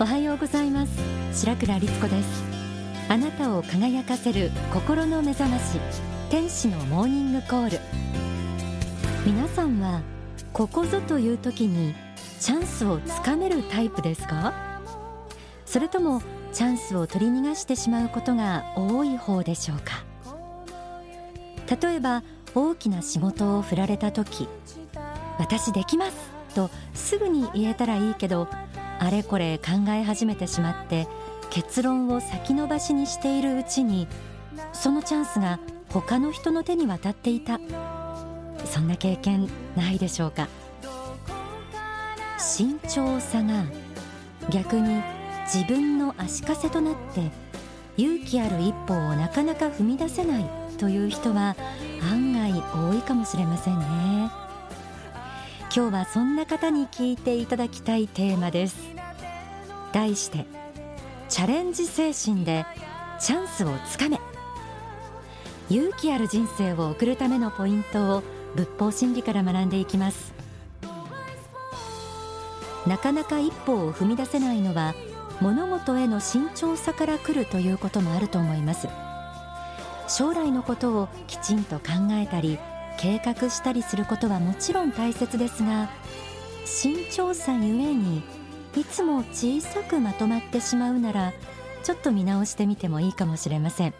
おはようございます。白倉律子です。あなたを輝かせる心の目覚まし天使のモーニングコール。皆さんはここぞという時にチャンスをつかめるタイプですか？それともチャンスを取り逃がしてしまうことが多い方でしょうか？例えば大きな仕事を振られた時私できますとすぐに言えたらいいけどあれこれ考え始めてしまって結論を先延ばしにしているうちにそのチャンスが他の人の手に渡っていた。そんな経験ないでしょうか。慎重さが逆に自分の足かせとなって勇気ある一歩をなかなか踏み出せないという人は案外多いかもしれませんね。今日はそんな方に聞いていただきたいテーマです。題してチャレンジ精神でチャンスをつかめ。勇気ある人生を送るためのポイントを仏法真理から学んでいきます。なかなか一歩を踏み出せないのは物事への慎重さから来るということもあると思います。将来のことをきちんと考えたり計画したりすることはもちろん大切ですが慎重さゆえにいつも小さくまとまってしまうならちょっと見直してみてもいいかもしれません。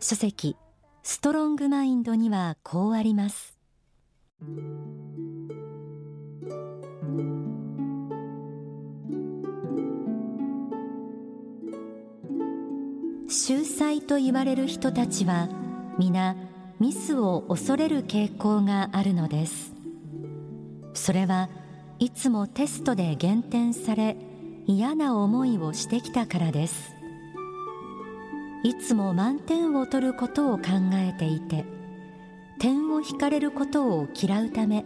書籍ストロングマインドにはこうあります。秀才と言われる人たちは皆ミスを恐れる傾向があるのです。それはいつもテストで減点され嫌な思いをしてきたからです。いつも満点を取ることを考えていて点を引かれることを嫌うため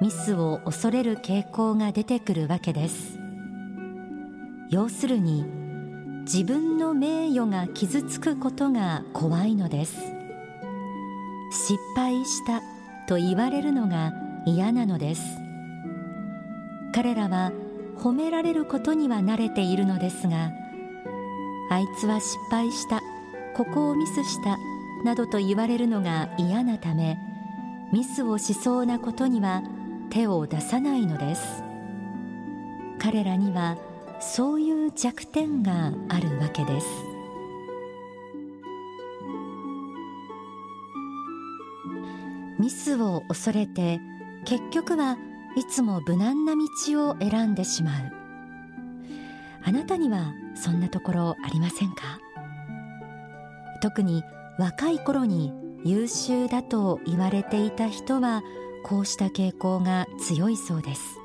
ミスを恐れる傾向が出てくるわけです。要するに自分の名誉が傷つくことが怖いのです。失敗したと言われるのが嫌なのです。彼らは褒められることには慣れているのですがあいつは失敗したここをミスしたなどと言われるのが嫌なためミスをしそうなことには手を出さないのです。彼らにはそういう弱点があるわけです。ミスを恐れて結局はいつも無難な道を選んでしまう。あなたにはそんなところありませんか？特に若い頃に優秀だと言われていた人はこうした傾向が強いそうです。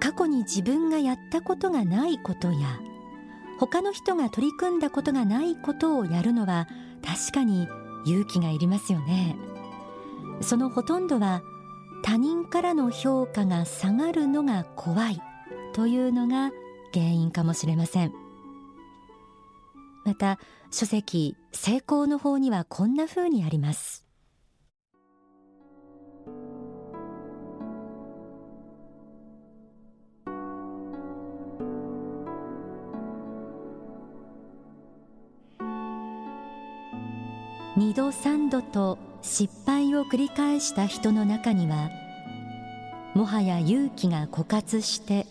過去に自分がやったことがないことや他の人が取り組んだことがないことをやるのは確かに勇気がいりますよね。そのほとんどは他人からの評価が下がるのが怖いというのが原因かもしれません。また書籍成功の方にはこんな風にあります。二度三度と失敗を繰り返した人の中にはもはや勇気が枯渇して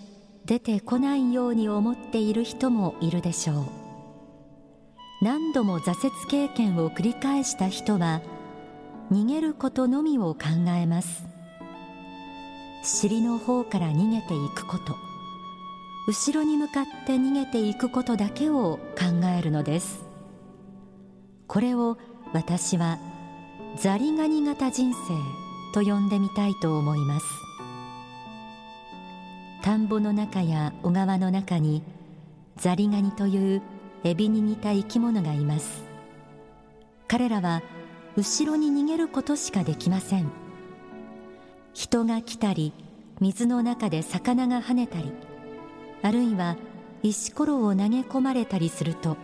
出てこないように思っている人もいるでしょう。何度も挫折経験を繰り返した人は逃げることのみを考えます。尻の方から逃げていくこと。後ろに向かって逃げていくことだけを考えるのです。これを私はザリガニ型人生と呼んでみたいと思います。田んぼの中や小川の中にザリガニというエビに似た生き物がいます。彼らは後ろに逃げることしかできません。人が来たり水の中で魚が跳ねたりあるいは石ころを投げ込まれたりすると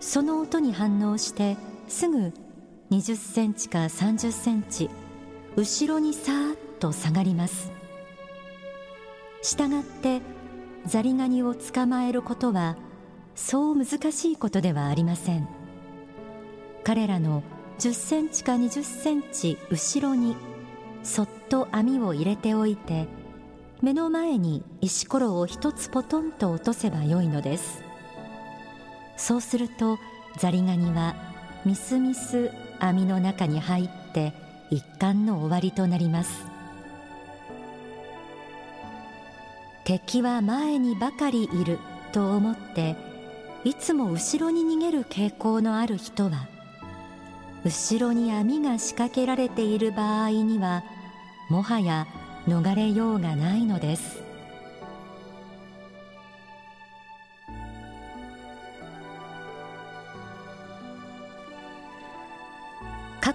その音に反応してすぐ20センチか30センチ後ろにさーっと下がります。したがってザリガニを捕まえることはそう難しいことではありません。彼らの10センチか20センチ後ろにそっと網を入れておいて目の前に石ころを一つポトンと落とせばよいのです。そうするとザリガニはみすみす網の中に入って一貫の終わりとなります。敵は前にばかりいると思っていつも後ろに逃げる傾向のある人は後ろに網が仕掛けられている場合にはもはや逃れようがないのです。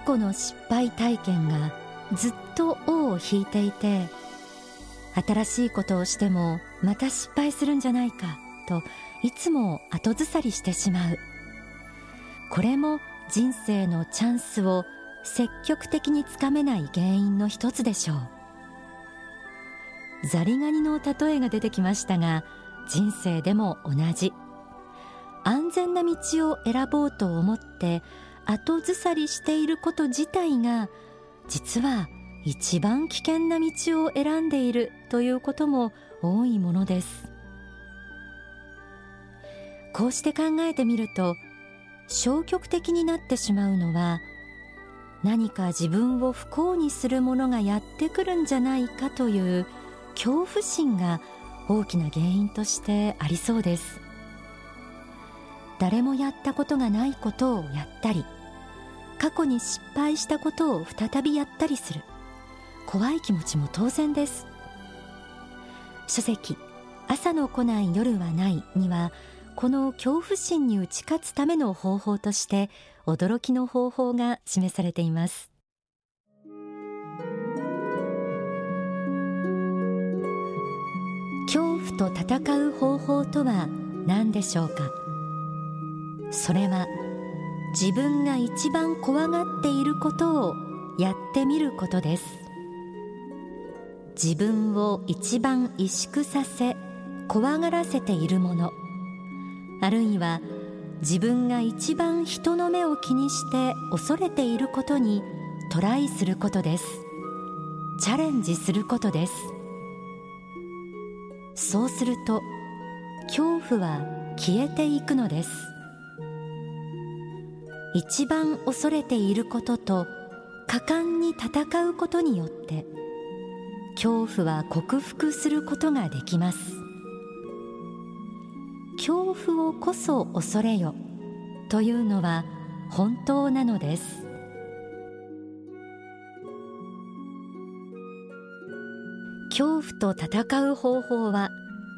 去の失敗体験がずっと尾を引いていて新しいことをしてもまた失敗するんじゃないかといつも後ずさりしてしまう。これも人生のチャンスを積極的につかめない原因の一つでしょう。ザリガニの例えが出てきましたが人生でも同じ。安全な道を選ぼうと思って後ずさりしていること自体が実は一番危険な道を選んでいるということも多いものです。こうして考えてみると消極的になってしまうのは何か自分を不幸にするものがやってくるんじゃないかという恐怖心が大きな原因としてありそうです。誰もやったことがないことをやったり過去に失敗したことを再びやったりする。怖い気持ちも当然です。書籍朝の来ない夜はないにはこの恐怖心に打ち勝つための方法として驚きの方法が示されています。恐怖と戦う方法とは何でしょうか？それは自分が一番怖がっていることをやってみることです。自分を一番萎縮させ怖がらせているもの。あるいは自分が一番人の目を気にして恐れていることにトライすることです。チャレンジすることです。そうすると恐怖は消えていくのです。一番恐れていることと果敢に戦うことによって恐怖は克服することができます。恐怖をこそ恐れよというのは本当なのです。恐怖と戦う方法は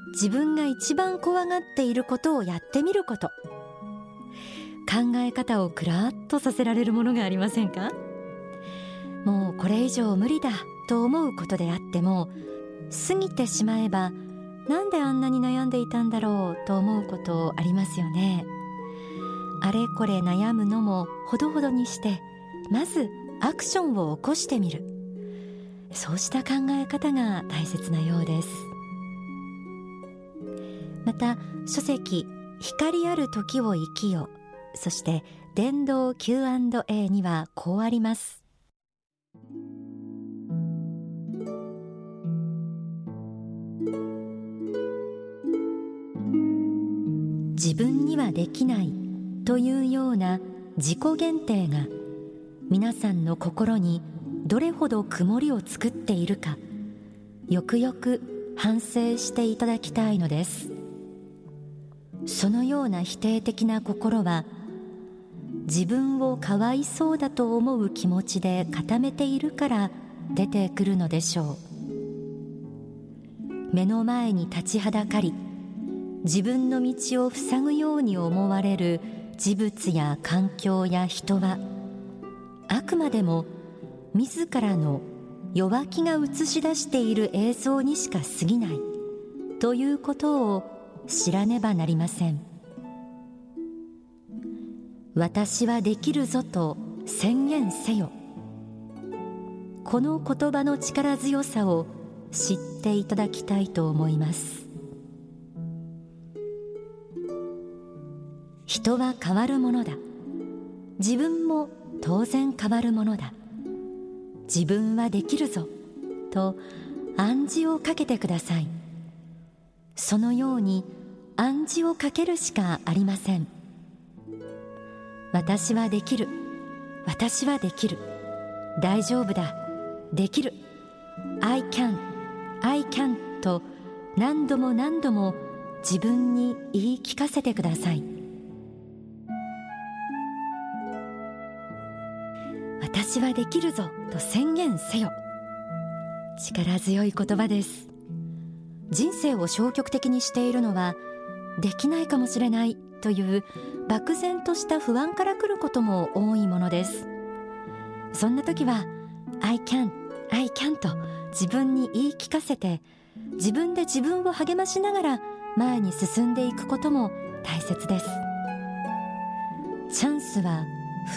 自分が一番怖がっていることをやってみること。考え方をくらっとさせられるものがありませんか？もうこれ以上無理だと思うことであっても過ぎてしまえばなんであんなに悩んでいたんだろうと思うことありますよね。あれこれ悩むのもほどほどにしてまずアクションを起こしてみる。そうした考え方が大切なようです。また書籍光ある時を生きよそして電動 Q&A にはこうあります。自分にはできないというような自己限定が皆さんの心にどれほど曇りを作っているかよくよく反省していただきたいのです。そのような否定的な心は自分をかわいそうだと思う気持ちで固めているから出てくるのでしょう。目の前に立ちはだかり自分の道を塞ぐように思われる事物や環境や人はあくまでも自らの弱気が映し出している映像にしか過ぎないということを知らねばなりません。私はできるぞと宣言せよ。この言葉の力強さを知っていただきたいと思います。人は変わるものだ。自分も当然変わるものだ。自分はできるぞと暗示をかけてください。そのように暗示をかけるしかありません。私はできる。私はできる。大丈夫だ。できる。I can I can と何度も何度も自分に言い聞かせてください。私はできるぞ。と宣言せよ。力強い言葉です。人生を消極的にしているのはできないかもしれない。という漠然とした不安から来ることも多いものです。そんな時は I can, I can と自分に言い聞かせて自分で自分を励ましながら前に進んでいくことも大切です。チャンスは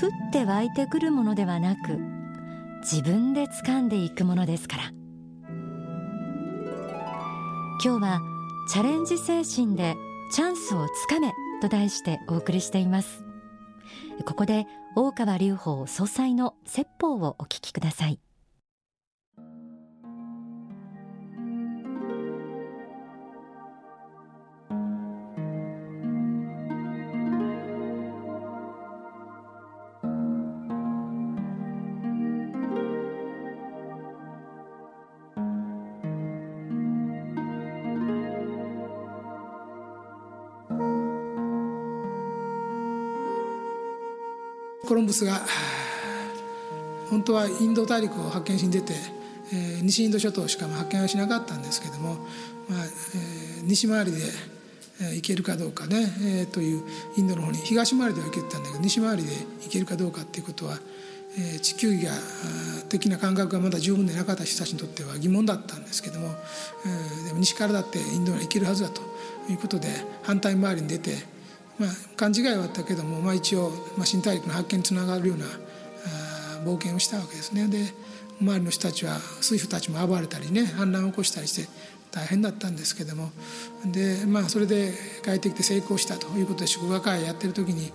降って湧いてくるものではなく自分で掴んでいくものですから。今日はチャレンジ精神でチャンスをつかめ。と題してお送りしています。ここで大川隆法総裁の説法をお聞きください。コロンブスが本当はインド大陸を発見しに出て、えー、西インド諸島しか発見はしなかったんですけども、まあえー、西回りで行けるかどうかね、えー、というインドの方に東回りでは行けてたんだけど西回りで行けるかどうかっていうことは、えー、地球儀が的な感覚がまだ十分でなかった人たちにとっては疑問だったんですけども、えー、でも西からだってインドに行けるはずだということで反対回りに出てまあ、勘違いはあったけども、まあ、一応、まあ、新大陸の発見につながるような冒険をしたわけですね。で周りの人たちは水夫たちも暴れたりね反乱を起こしたりして大変だったんですけども。で、まあ、それで帰ってきて成功したということで祝賀会やってる時に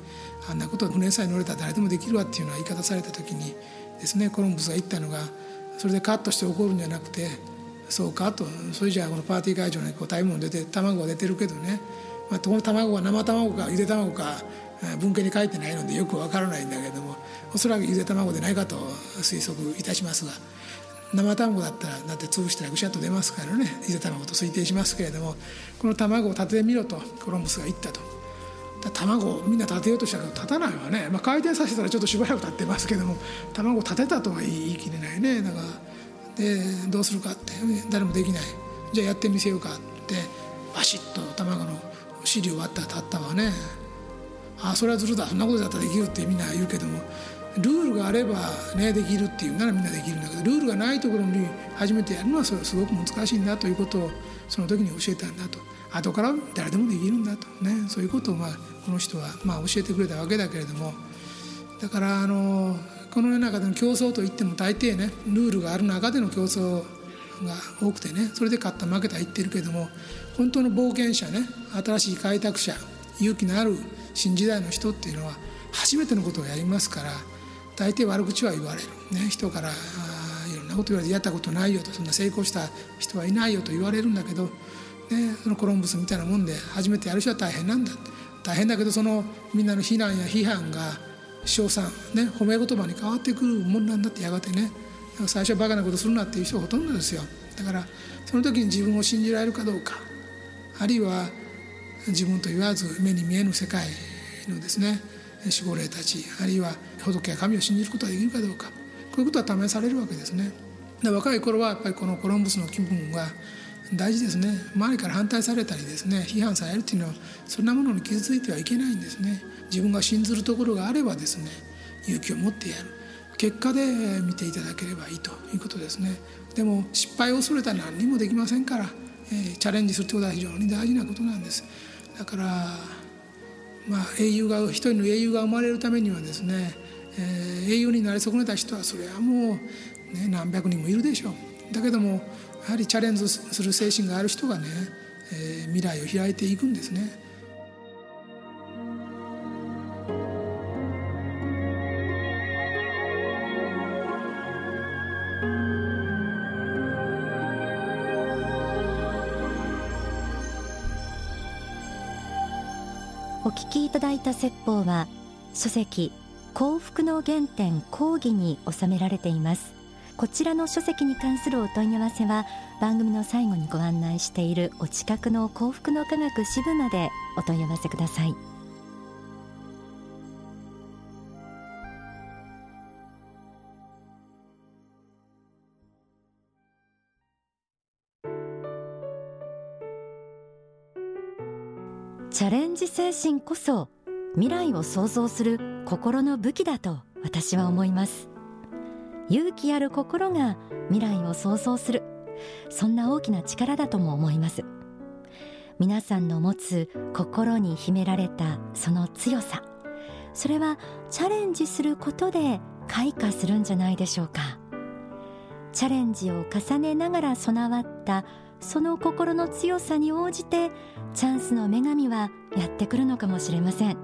あんなこと船さえ乗れたら誰でもできるわっていうような言い方された時にですねコロンブスが言ったのがそれでカットして怒るんじゃなくてそうかとそれじゃあこのパーティー会場にこう食べ物出て卵が出てるけどねまあ、この卵が生卵かゆで卵か文献に書いてないのでよくわからないんだけどもおそらくゆで卵でないかと推測いたしますが生卵だったらだって潰したらぐしゃっと出ますからねゆで卵と推定しますけれどもこの卵を立ててみろとコロンブスが言ったと。卵をみんな立てようとしたけど立たないわね、まあ、回転させたらちょっとしばらく立ってますけども卵を立てたとは言い切れないね。だからでどうするかって誰もできない。じゃあやってみせようかってバシッと卵の尻を割ったら立ったわね。あそれはずるだ。そんなことだったらできるってみんな言うけども。ルールがあればねできるっていうならみんなできるんだけどルールがないところに初めてやるのはそれはすごく難しいんだということをその時に教えたんだと。後から誰でもできるんだと。ね。そういうことをまあこの人はまあ教えてくれたわけだけれども。だからあのこの世の中での競争といっても大抵ねルールがある中での競争が多くてねそれで勝った負けた言ってるけども本当の冒険者ね新しい開拓者勇気のある新時代の人っていうのは初めてのことをやりますから大抵悪口は言われる、ね、人からいろんなこと言われてやったことないよとそんな成功した人はいないよと言われるんだけど、ね、そのコロンブスみたいなもんで初めてやる人は大変なんだ大変だけどそのみんなの非難や批判が称賛、ね、褒め言葉に変わってくるもんなんだってやがてね。最初はバカなことするなっていう人ほとんどですよ。だからその時に自分を信じられるかどうか。あるいは自分と言わず目に見えぬ世界のですね守護霊たち。あるいは仏や神を信じることができるかどうか。こういうことは試されるわけですね。で若い頃はやっぱりこのコロンブスの気分は大事ですね。周りから反対されたりですね批判されるっていうのはそんなものに傷ついてはいけないんですね。自分が信ずるところがあればですね勇気を持ってやる。結果で見ていただければいいということですね。でも失敗を恐れたら何にもできませんから、えー、チャレンジするということは非常に大事なことなんです。だからまあ英雄が一人の英雄が生まれるためにはですね、えー、英雄になり損ねた人はそれはもう、ね、何百人もいるでしょう。だけどもやはりチャレンジする精神がある人がね、えー、未来を開いていくんですね。聞きいただいた説法は書籍幸福の原点講義に収められています。こちらの書籍に関するお問い合わせは番組の最後にご案内しているお近くの幸福の科学支部までお問い合わせください。チャレンジ精神こそ未来を創造する心の武器だと私は思います。勇気ある心が未来を創造する。そんな大きな力だとも思います。皆さんの持つ心に秘められたその強さ。それはチャレンジすることで開花するんじゃないでしょうか。チャレンジを重ねながら備わったその心の強さに応じてチャンスの女神はやってくるのかもしれません。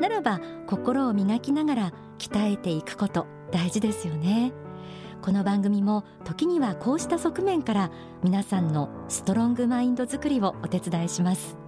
ならば心を磨きながら鍛えていくこと大事ですよね。この番組も時にはこうした側面から皆さんのストロングマインド作りをお手伝いします。